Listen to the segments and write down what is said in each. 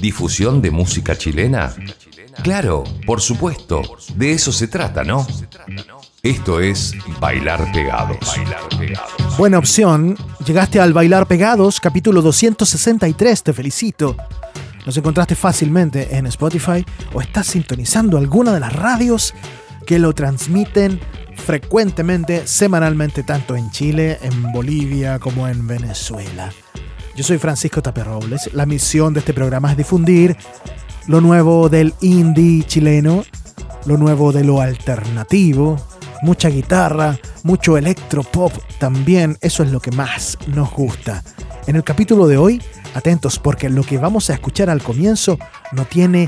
¿Difusión de música chilena? Claro, por supuesto. De eso se trata, ¿no? Esto es Bailar Pegados. Buena opción. Llegaste al Bailar Pegados, capítulo 263. Te felicito. Nos encontraste fácilmente en Spotify o estás sintonizando alguna de las radios que lo transmiten frecuentemente, semanalmente, tanto en Chile, en Bolivia como en Venezuela. Yo soy Francisco Taperrobles. La misión de este programa es difundir lo nuevo del indie chileno, lo nuevo de lo alternativo, mucha guitarra, mucho electropop también, eso es lo que más nos gusta. En el capítulo de hoy, atentos porque lo que vamos a escuchar al comienzo no tiene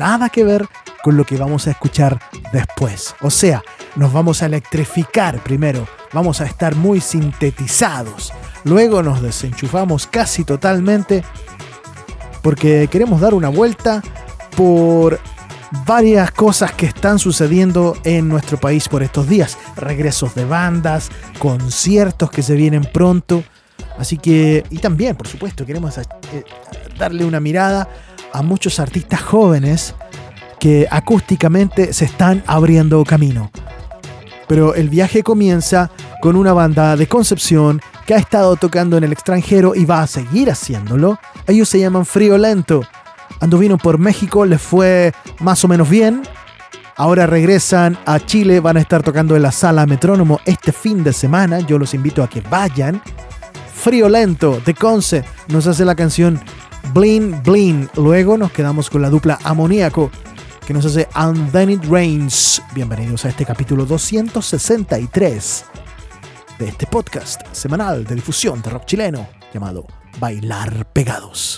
nada que ver con lo que vamos a escuchar después. O sea, nos vamos a electrificar primero, vamos a estar muy sintetizados, luego nos desenchufamos casi totalmente porque queremos dar una vuelta por varias cosas que están sucediendo en nuestro país por estos días. Regresos de bandas, conciertos que se vienen pronto. Así que, y también, por supuesto, queremos eh, darle una mirada a muchos artistas jóvenes que acústicamente se están abriendo camino. Pero el viaje comienza con una banda de Concepción que ha estado tocando en el extranjero y va a seguir haciéndolo. Ellos se llaman Frío Lento anduvieron por México, les fue más o menos bien. Ahora regresan a Chile, van a estar tocando en la sala Metrónomo este fin de semana. Yo los invito a que vayan. Frío Lento de Conce nos hace la canción Blin Blin. Luego nos quedamos con la dupla Amoníaco que nos hace And Then It Rains. Bienvenidos a este capítulo 263 de este podcast semanal de difusión de rock chileno llamado Bailar Pegados.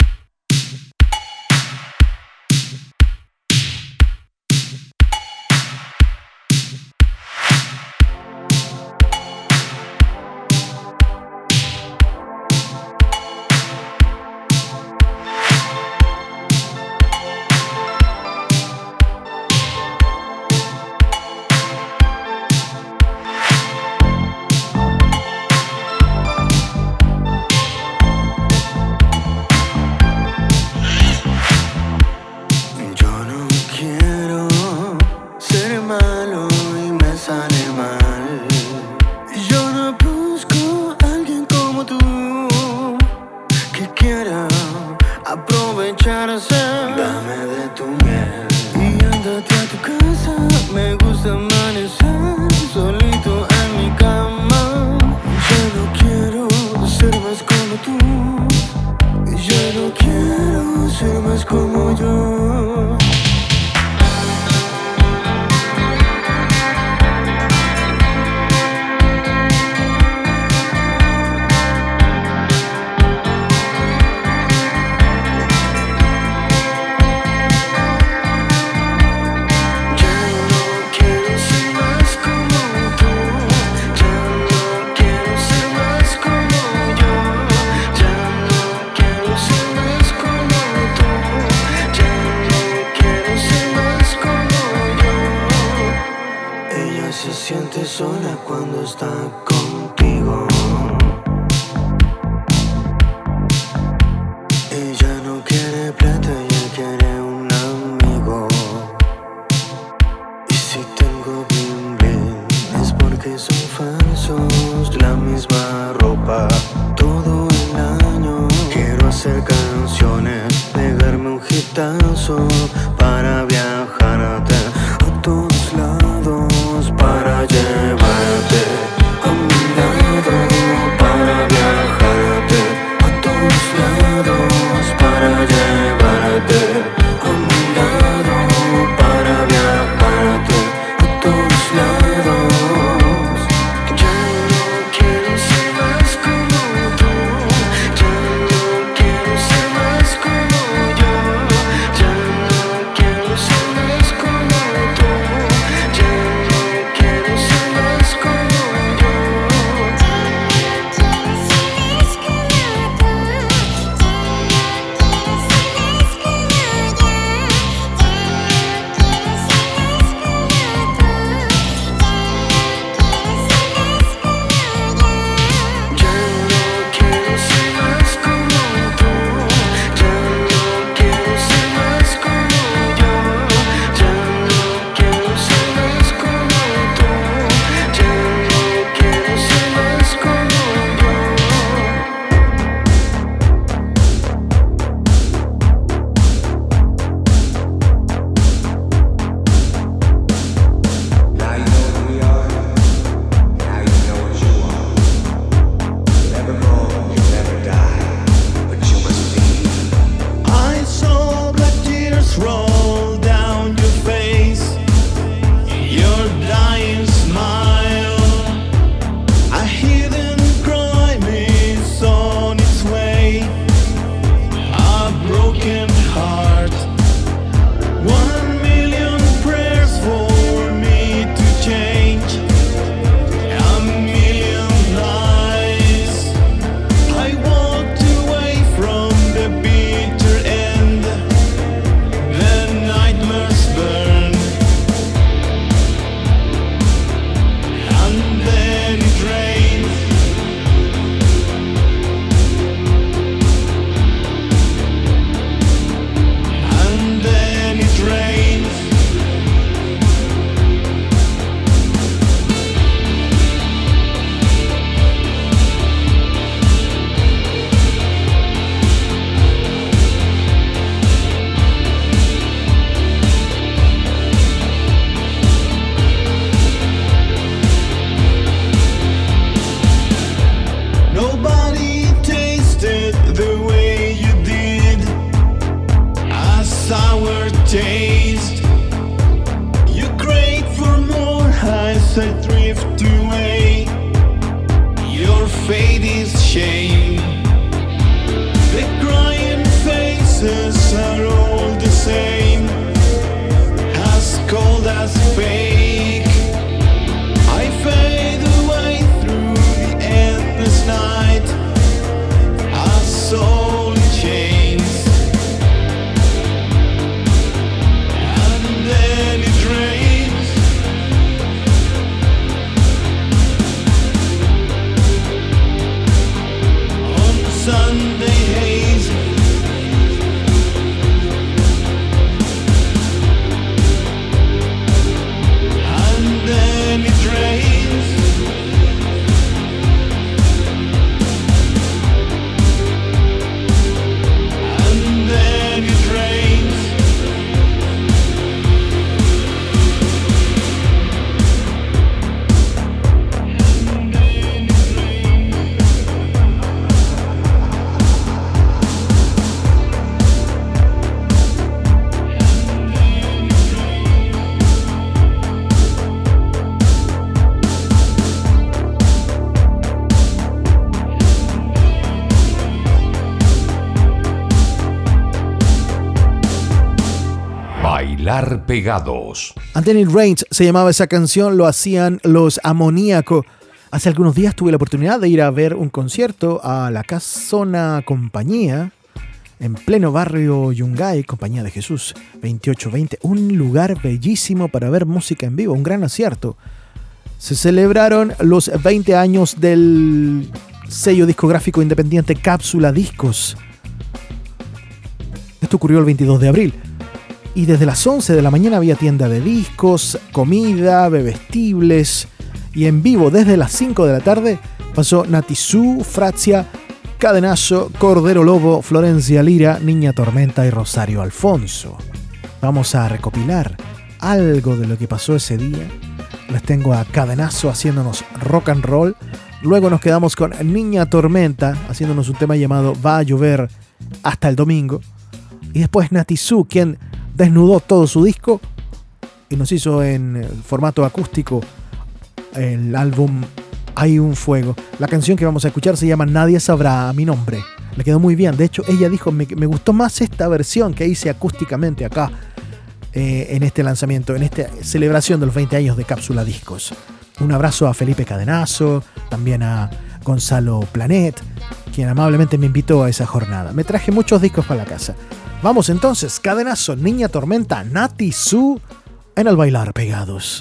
Pegados. Anthony se llamaba esa canción, lo hacían los Amoníaco. Hace algunos días tuve la oportunidad de ir a ver un concierto a la Casona Compañía en pleno barrio Yungay, Compañía de Jesús 2820. Un lugar bellísimo para ver música en vivo, un gran acierto. Se celebraron los 20 años del sello discográfico independiente Cápsula Discos. Esto ocurrió el 22 de abril y desde las 11 de la mañana había tienda de discos, comida, bebestibles y en vivo desde las 5 de la tarde pasó Natizú, Francia, Cadenazo, Cordero Lobo, Florencia Lira, Niña Tormenta y Rosario Alfonso. Vamos a recopilar algo de lo que pasó ese día. Les tengo a Cadenazo haciéndonos rock and roll. Luego nos quedamos con Niña Tormenta haciéndonos un tema llamado Va a llover hasta el domingo. Y después Natizú, quien desnudó todo su disco y nos hizo en formato acústico el álbum Hay un fuego. La canción que vamos a escuchar se llama Nadie sabrá mi nombre. Le quedó muy bien. De hecho, ella dijo, me, gustó más esta versión que hice acústicamente acá eh, en este lanzamiento, en esta celebración de los 20 años de Cápsula Discos. Un abrazo a Felipe Cadenazo, también a Gonzalo Planet, quien amablemente me invitó a esa jornada. Me traje muchos discos para la casa. Vamos entonces, cadenazo, Niña Tormenta, Nati Su en el bailar pegados.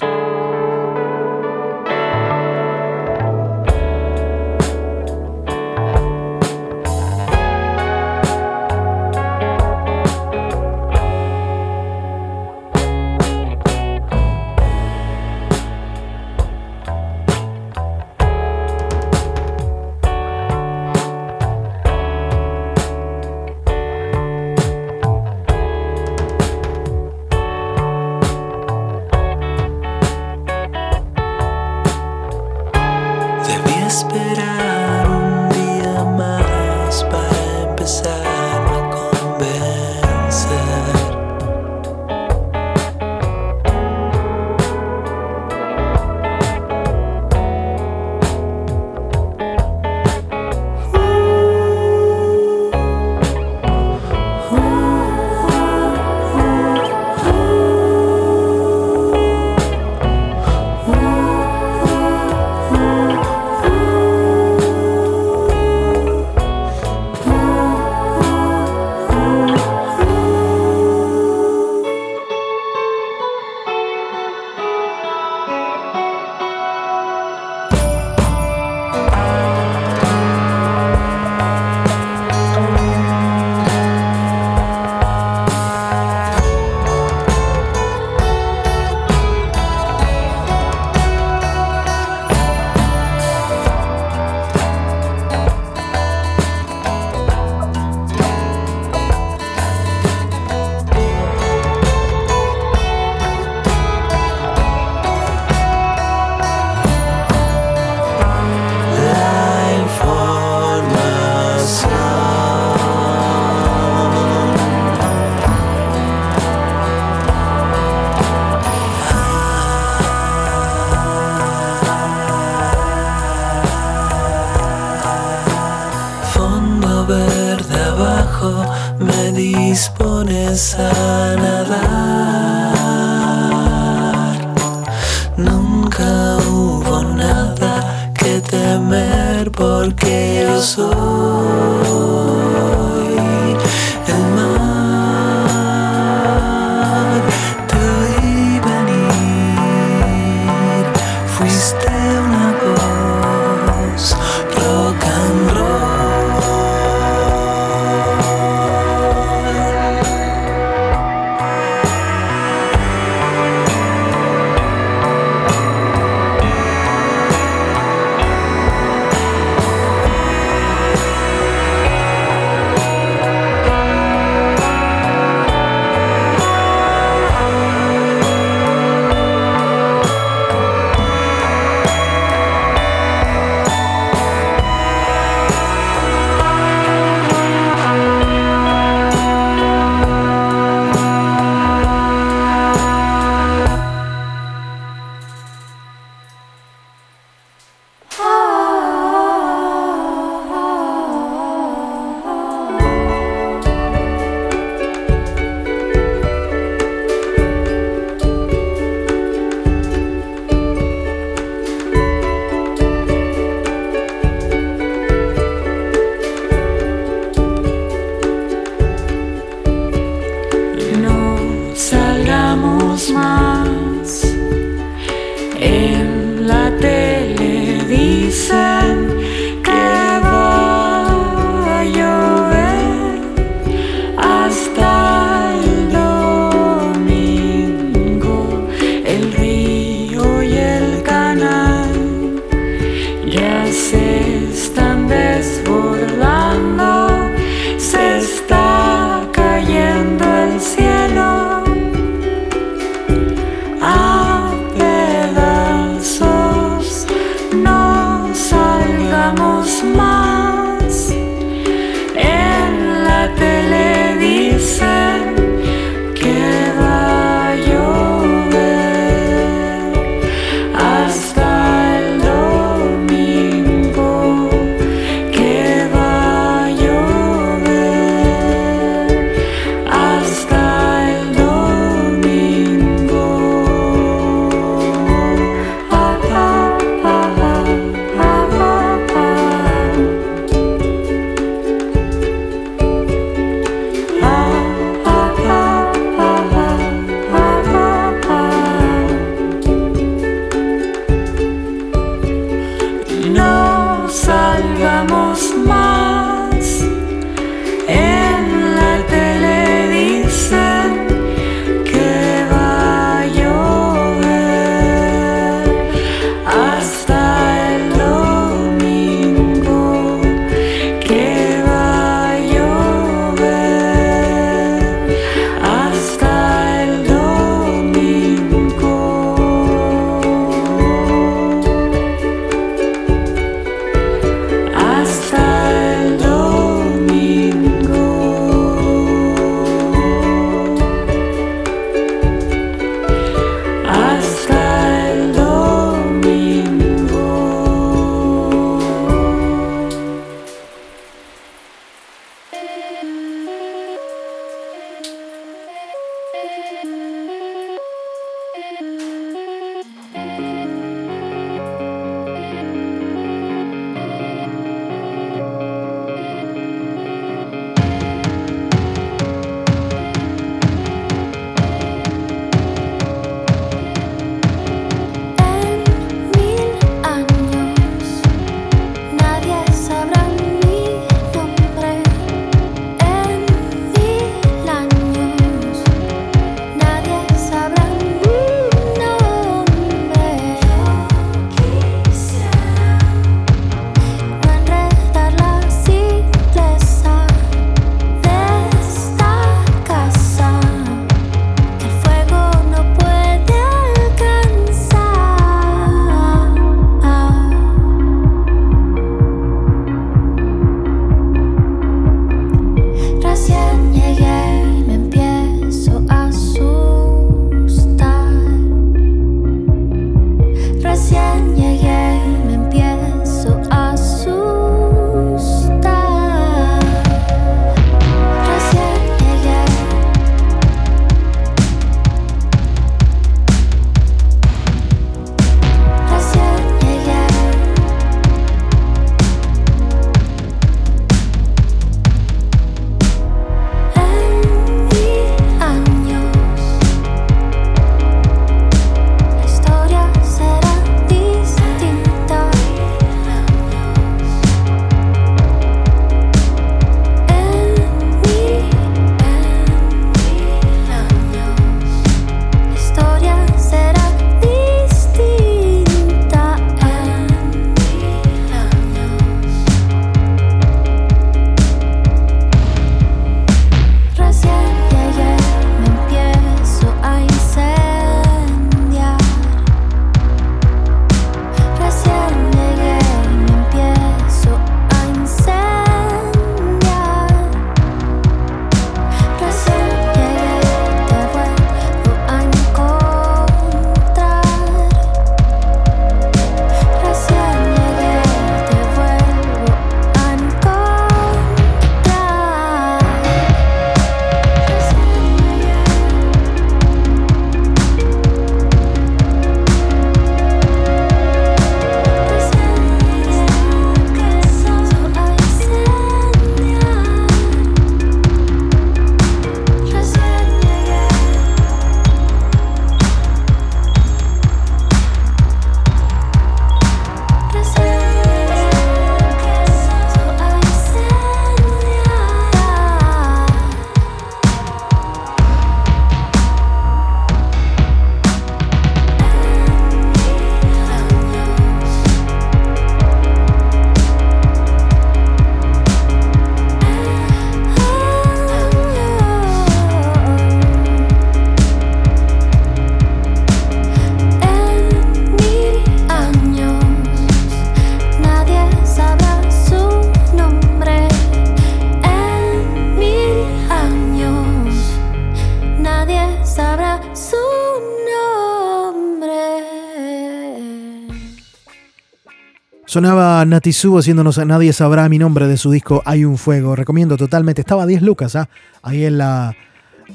Sonaba Natizú haciéndonos Nadie sabrá mi nombre de su disco Hay un fuego. Recomiendo totalmente. Estaba a 10 lucas, ¿ah? ahí en la,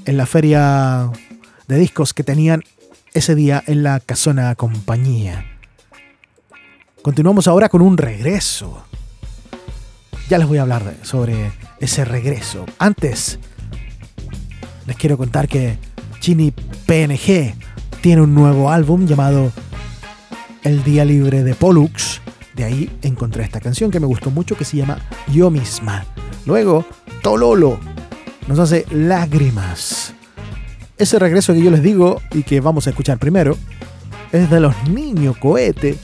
en la feria de discos que tenían ese día en la Casona Compañía. Continuamos ahora con un regreso. Ya les voy a hablar sobre ese regreso. Antes, les quiero contar que Chini PNG tiene un nuevo álbum llamado El Día Libre de Pollux de ahí encontré esta canción que me gustó mucho que se llama Yo misma. Luego, Tololo nos hace lágrimas. Ese regreso que yo les digo y que vamos a escuchar primero es de los niños cohete.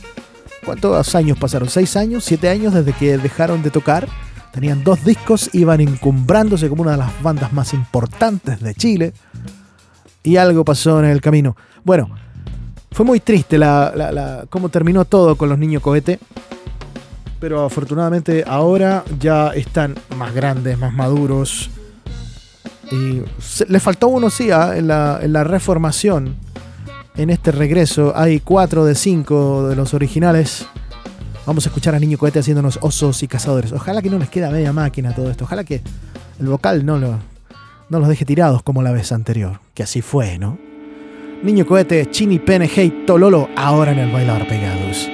¿Cuántos años pasaron? ¿Seis años? ¿Siete años desde que dejaron de tocar? Tenían dos discos, iban encumbrándose como una de las bandas más importantes de Chile. Y algo pasó en el camino. Bueno, fue muy triste la, cómo terminó todo con los niños cohete. Pero afortunadamente ahora ya están más grandes, más maduros. Y le faltó uno, sí, ¿ah? en, la, la reformación. En este regreso hay cuatro de cinco de los originales. Vamos a escuchar a Niño Cohete haciéndonos osos y cazadores. Ojalá que no les quede media máquina todo esto. Ojalá que el vocal no, lo, no los deje tirados como la vez anterior. Que así fue, ¿no? Niño Cohete, Chini PNG y Tololo ahora en el bailar pegados.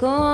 Sé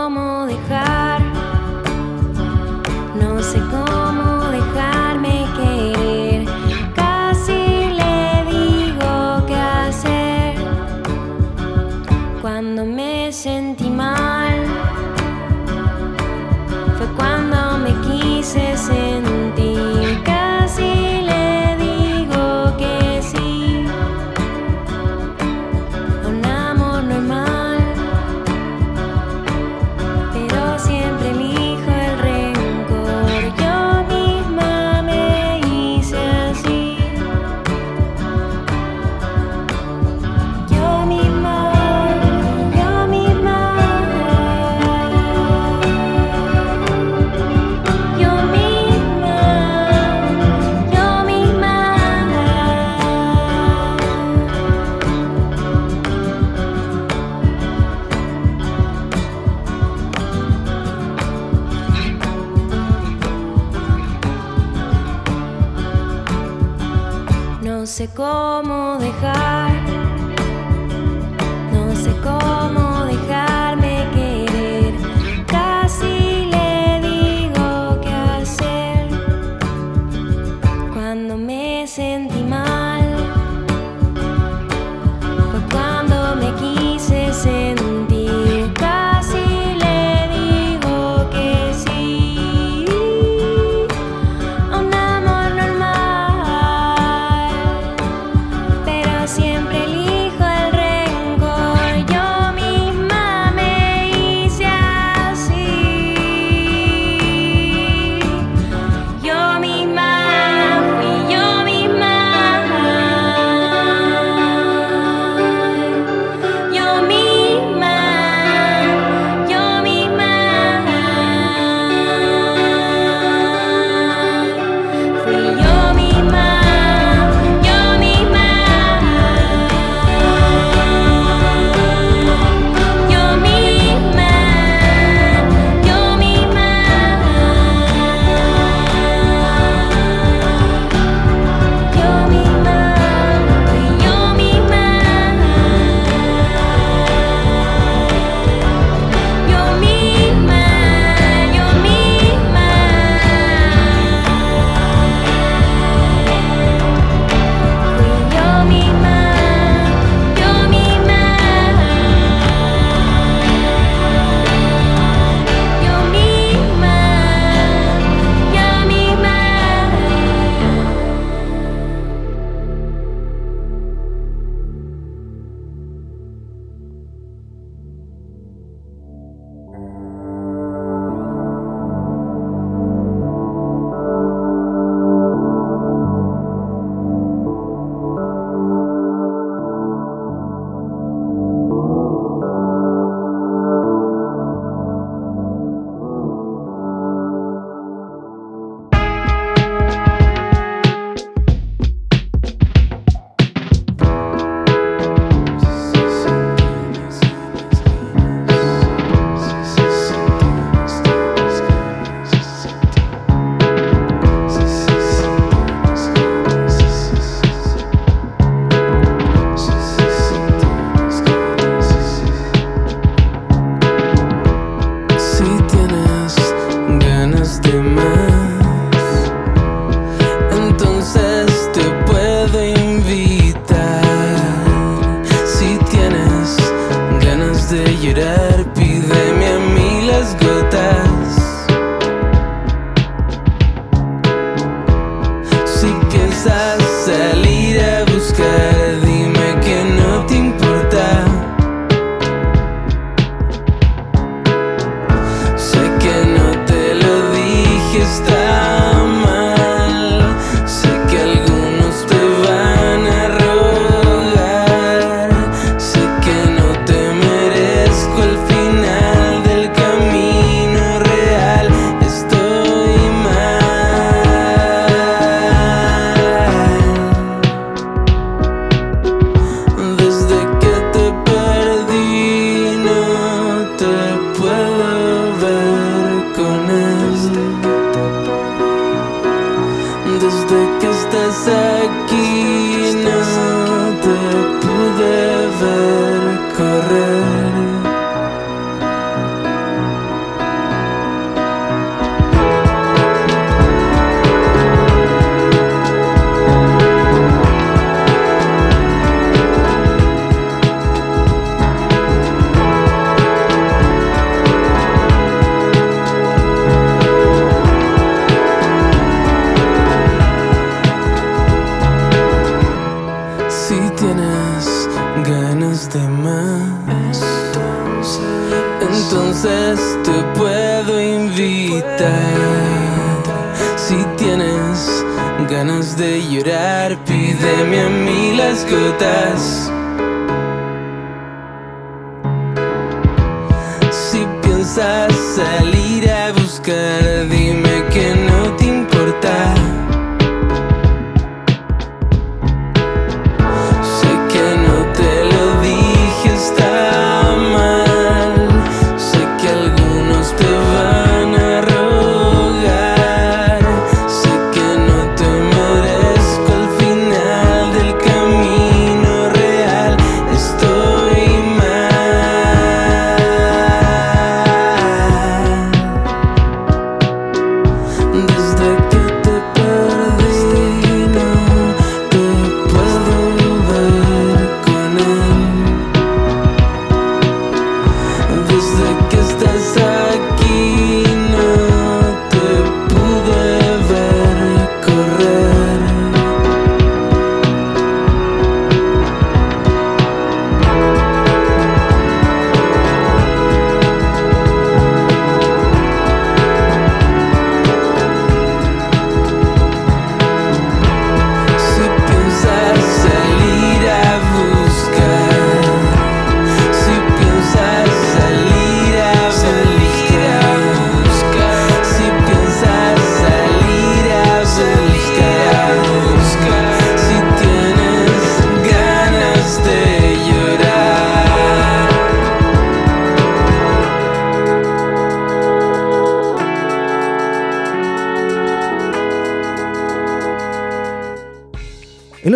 cómo dejar,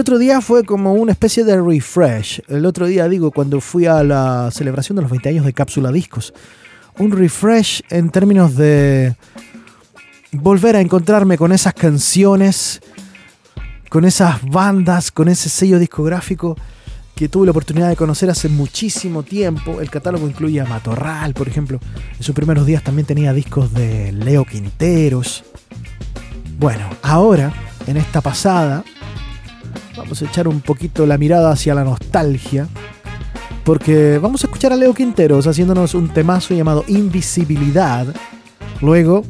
otro día fue como una especie de refresh. El otro día, digo, cuando fui a la celebración de los 20 años de Cápsula Discos. Un refresh en términos de volver a encontrarme con esas canciones, con esas bandas, con ese sello discográfico que tuve la oportunidad de conocer hace muchísimo tiempo. El catálogo incluye a Matorral, por ejemplo. En sus primeros días también tenía discos de Leo Quinteros. Bueno, ahora, en esta pasada, Vamos a echar un poquito la mirada hacia la nostalgia. Porque vamos a escuchar a Leo Quinteros haciéndonos un temazo llamado Invisibilidad. Luego,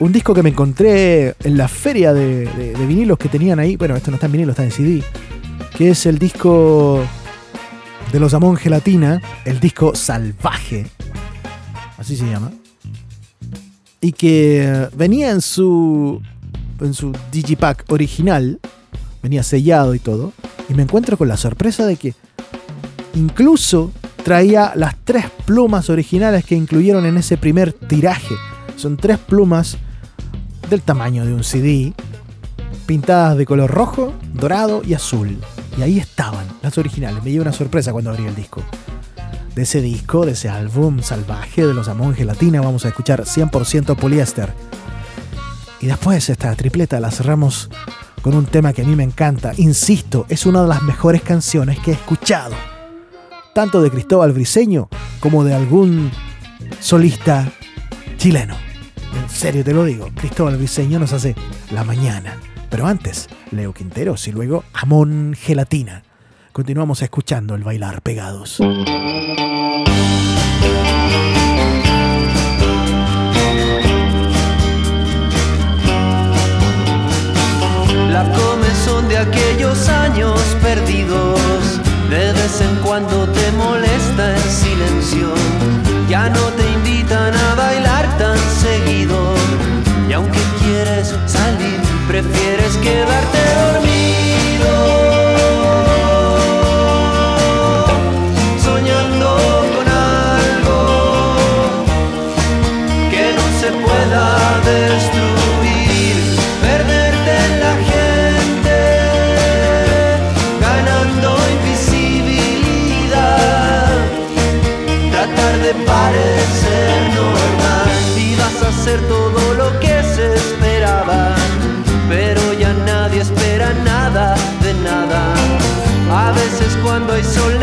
un disco que me encontré en la feria de, de- vinilos que tenían ahí. Bueno, esto no está en vinilo, está en CD. Que es el disco de los Amón Gelatina. El disco Salvaje. Así se llama. Y que venía en su, en su Digipack original venía sellado y todo, y me encuentro con la sorpresa de que incluso traía las tres plumas originales que incluyeron en ese primer tiraje. Son tres plumas del tamaño de un CD, pintadas de color rojo, dorado y azul. Y ahí estaban las originales. Me llevé una sorpresa cuando abrí el disco. De ese disco, de ese álbum salvaje de los Amon Gelatina, vamos a escuchar 100% poliéster. Y después esta tripleta la cerramos con un tema que a mí me encanta. Insisto, es una de las mejores canciones que he escuchado. Tanto de Cristóbal Briseño como de algún solista chileno. En serio te lo digo, Cristóbal Briseño nos hace la mañana. Pero antes, Leo Quinteros y luego Amón Gelatina. Continuamos escuchando el bailar pegados. La comezón de aquellos años perdidos. De vez en cuando te molesta el silencio. Ya no te invitan a bailar tan seguido. Y aunque quieres salir, prefieres quedarte dormido. soy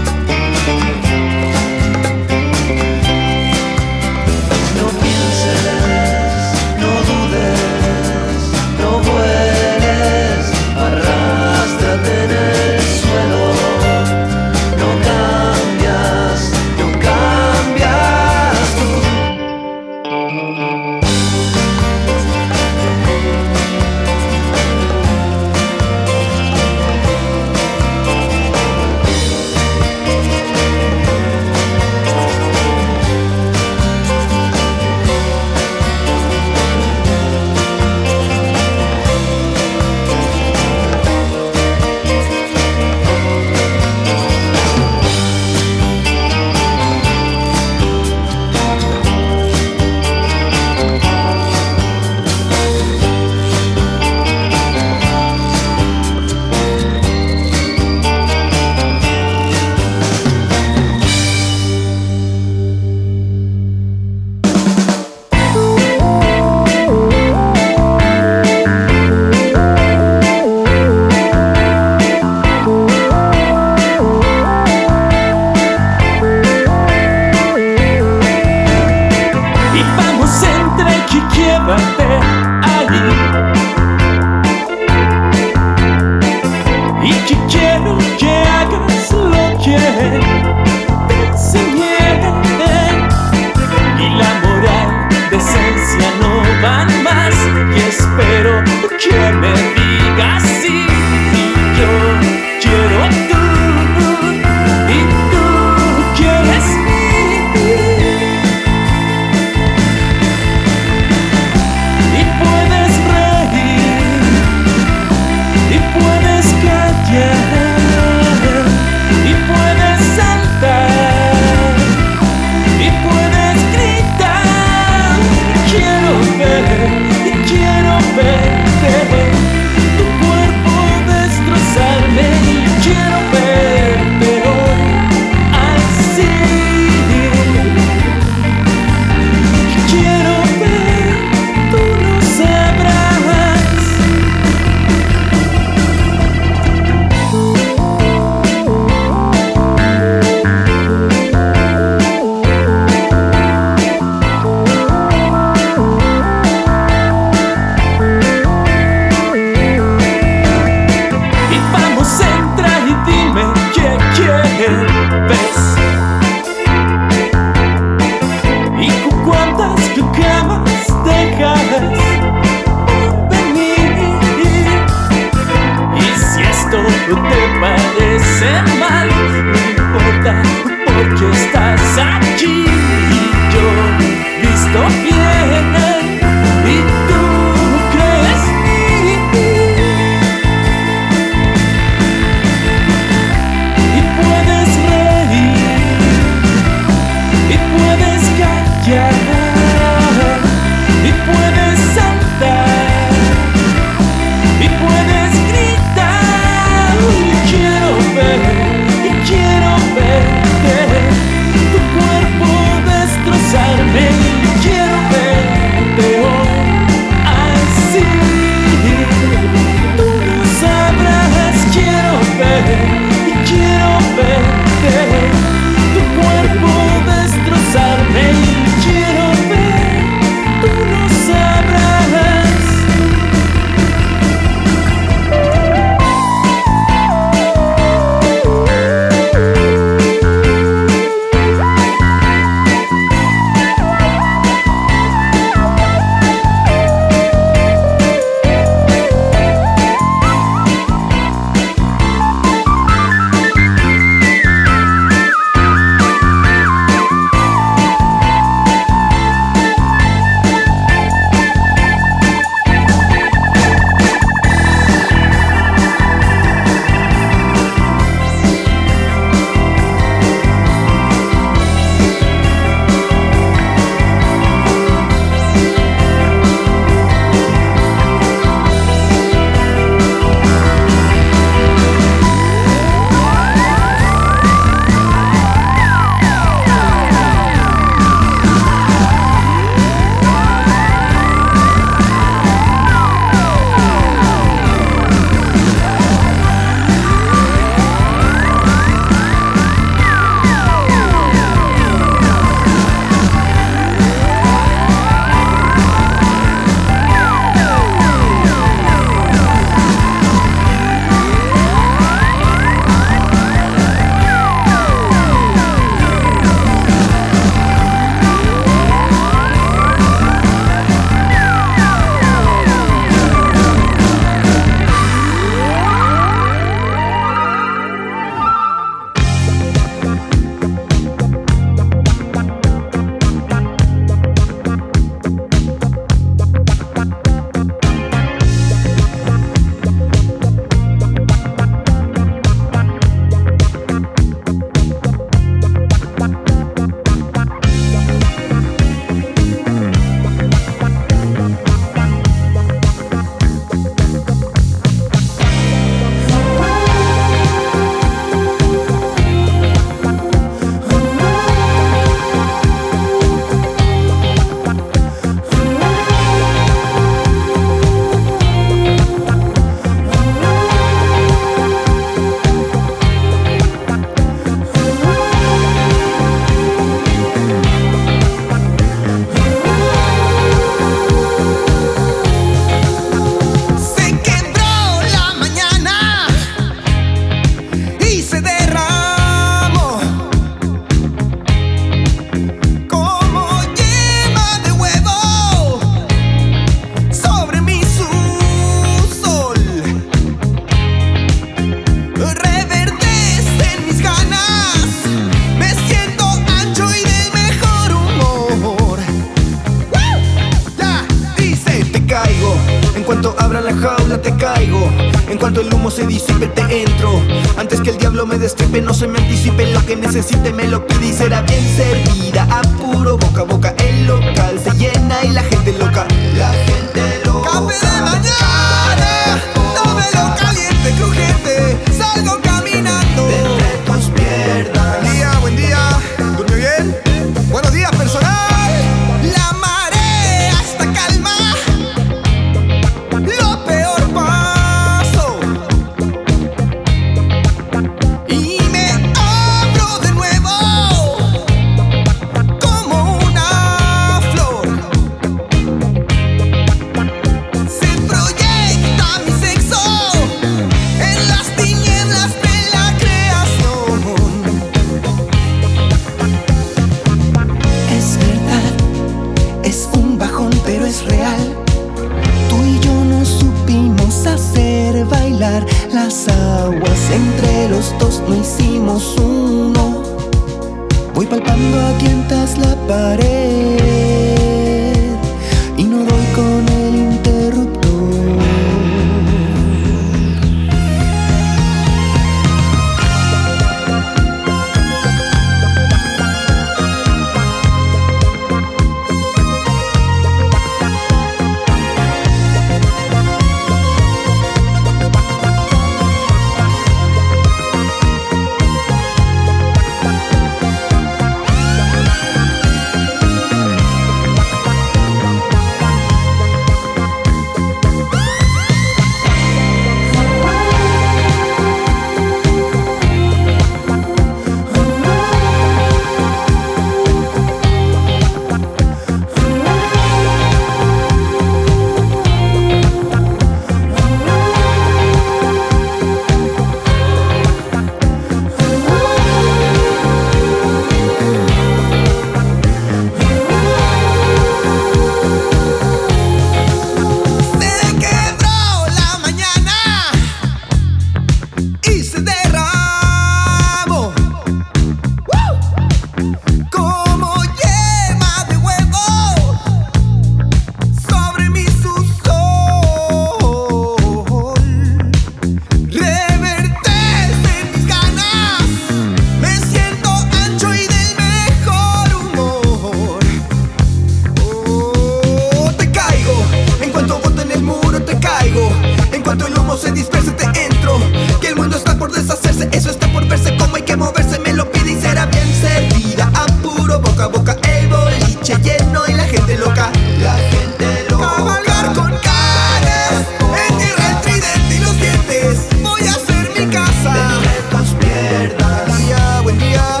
se disperse, te entro. Que el mundo está por deshacerse, eso está por verse. Como hay que moverse, me lo pide y será bien servida. A puro boca a boca, el boliche lleno y la gente loca. La gente loca. Cabalgar con caras, en tierra el tridente y los dientes. Voy a hacer mi casa. De tus piernas. Buen día, buen día.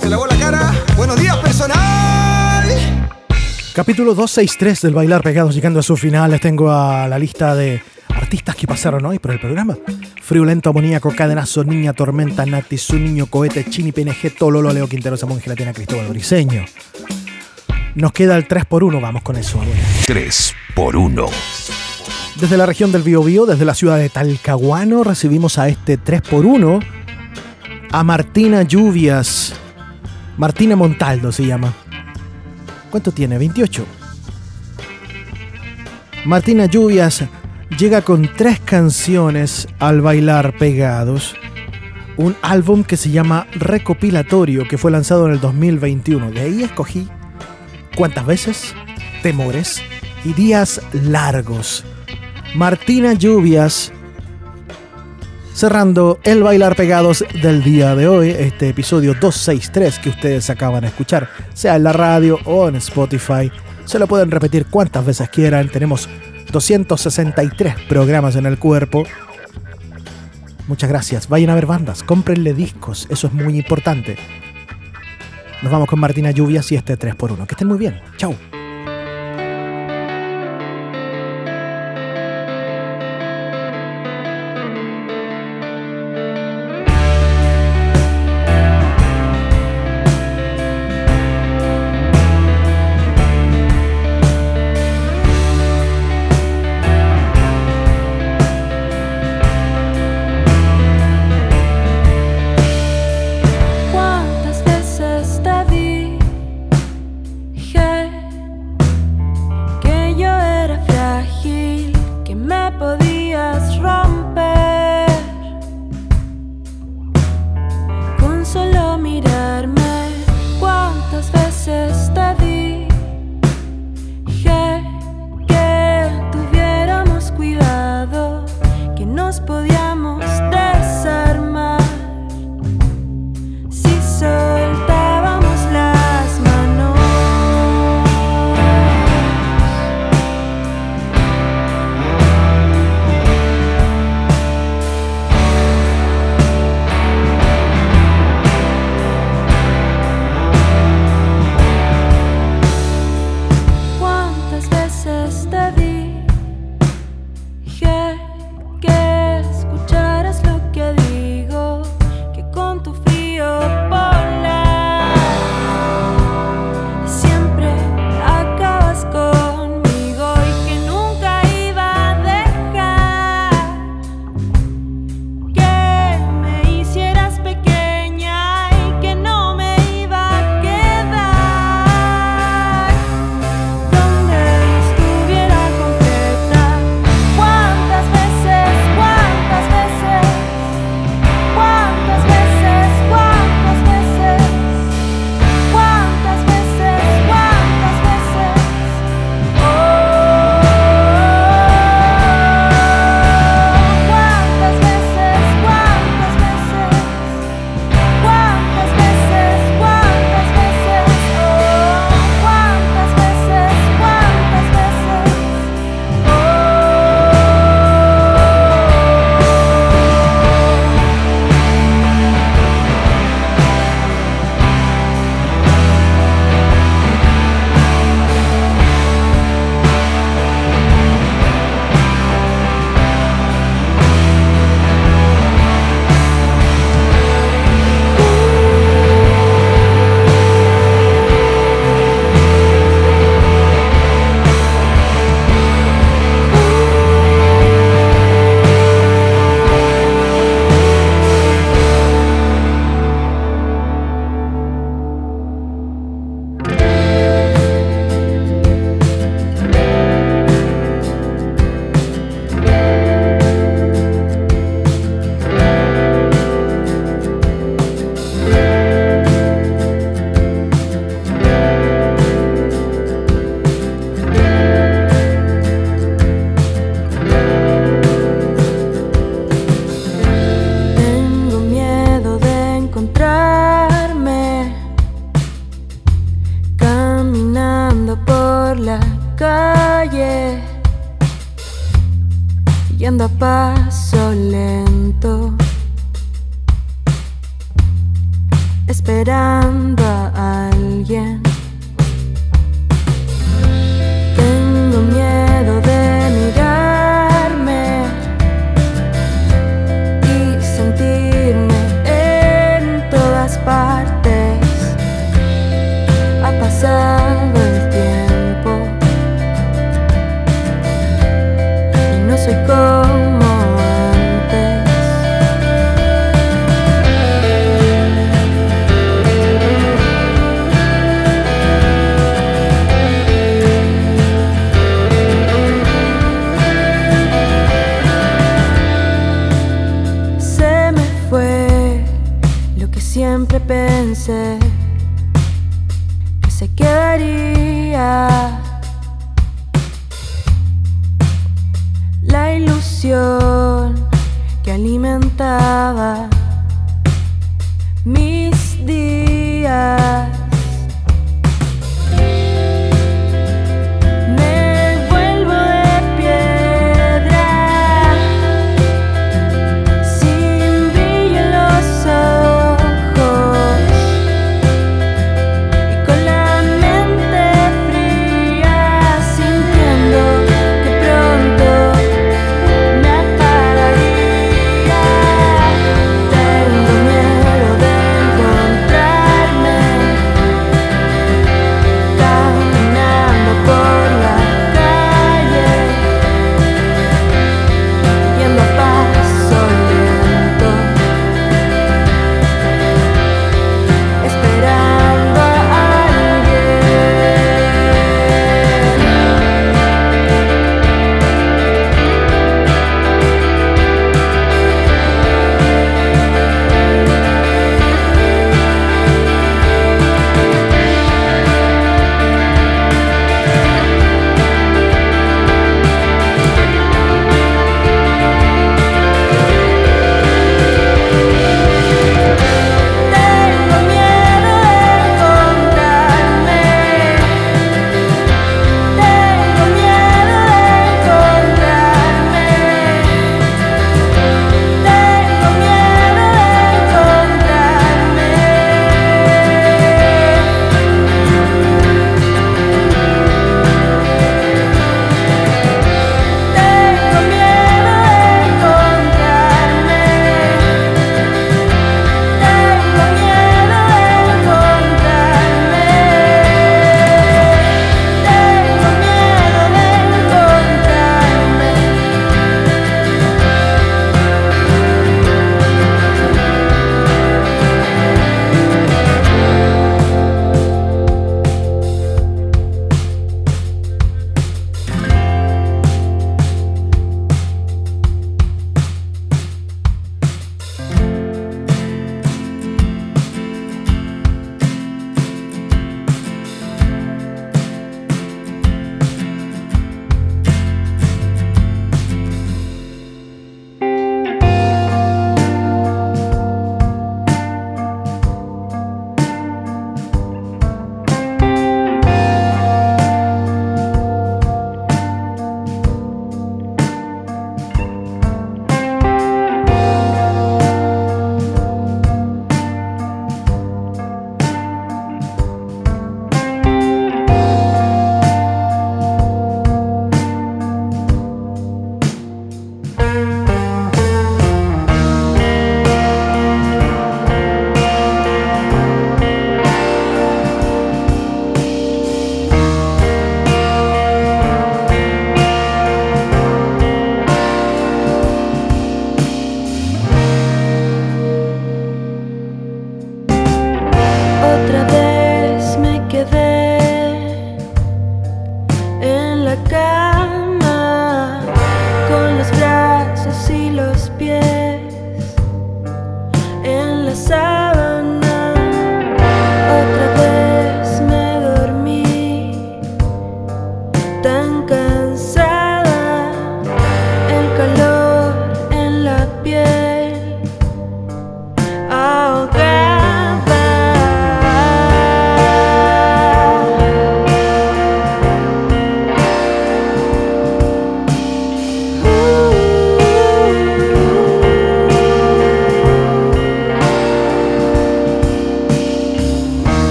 Se lavó la cara. Buenos días, personal. Capítulo 263 del Bailar Pegados llegando a su final. Les tengo a la lista de artistas que pasaron hoy por el programa. Friulento, Amoníaco, Cadenazo, Niña Tormenta, Nati, Su Niño, Cohete, Chini, PNG, Tololo, Leo Quintero, Samón, Gelatina, Cristóbal Briseño. Nos queda el 3x1, vamos con eso. ahora. 3 por 1. Desde la región del Biobío, desde la ciudad de Talcahuano, recibimos a este 3x1 a Martina Lluvias. Martina Montaldo se llama. ¿Cuánto tiene? 28. Martina Lluvias llega con tres canciones al bailar pegados. Un álbum que se llama Recopilatorio, que fue lanzado en el 2021. De ahí escogí cuántas veces, temores y días largos. Martina Lluvias cerrando el bailar pegados del día de hoy, este episodio 263 que ustedes acaban de escuchar, sea en la radio o en Spotify. Se lo pueden repetir cuantas veces quieran. Tenemos 263 programas en el cuerpo. Muchas gracias. Vayan a ver bandas, cómprenle discos, eso es muy importante. Nos vamos con Martina Lluvias y este 3x1. Que estén muy bien. Chau.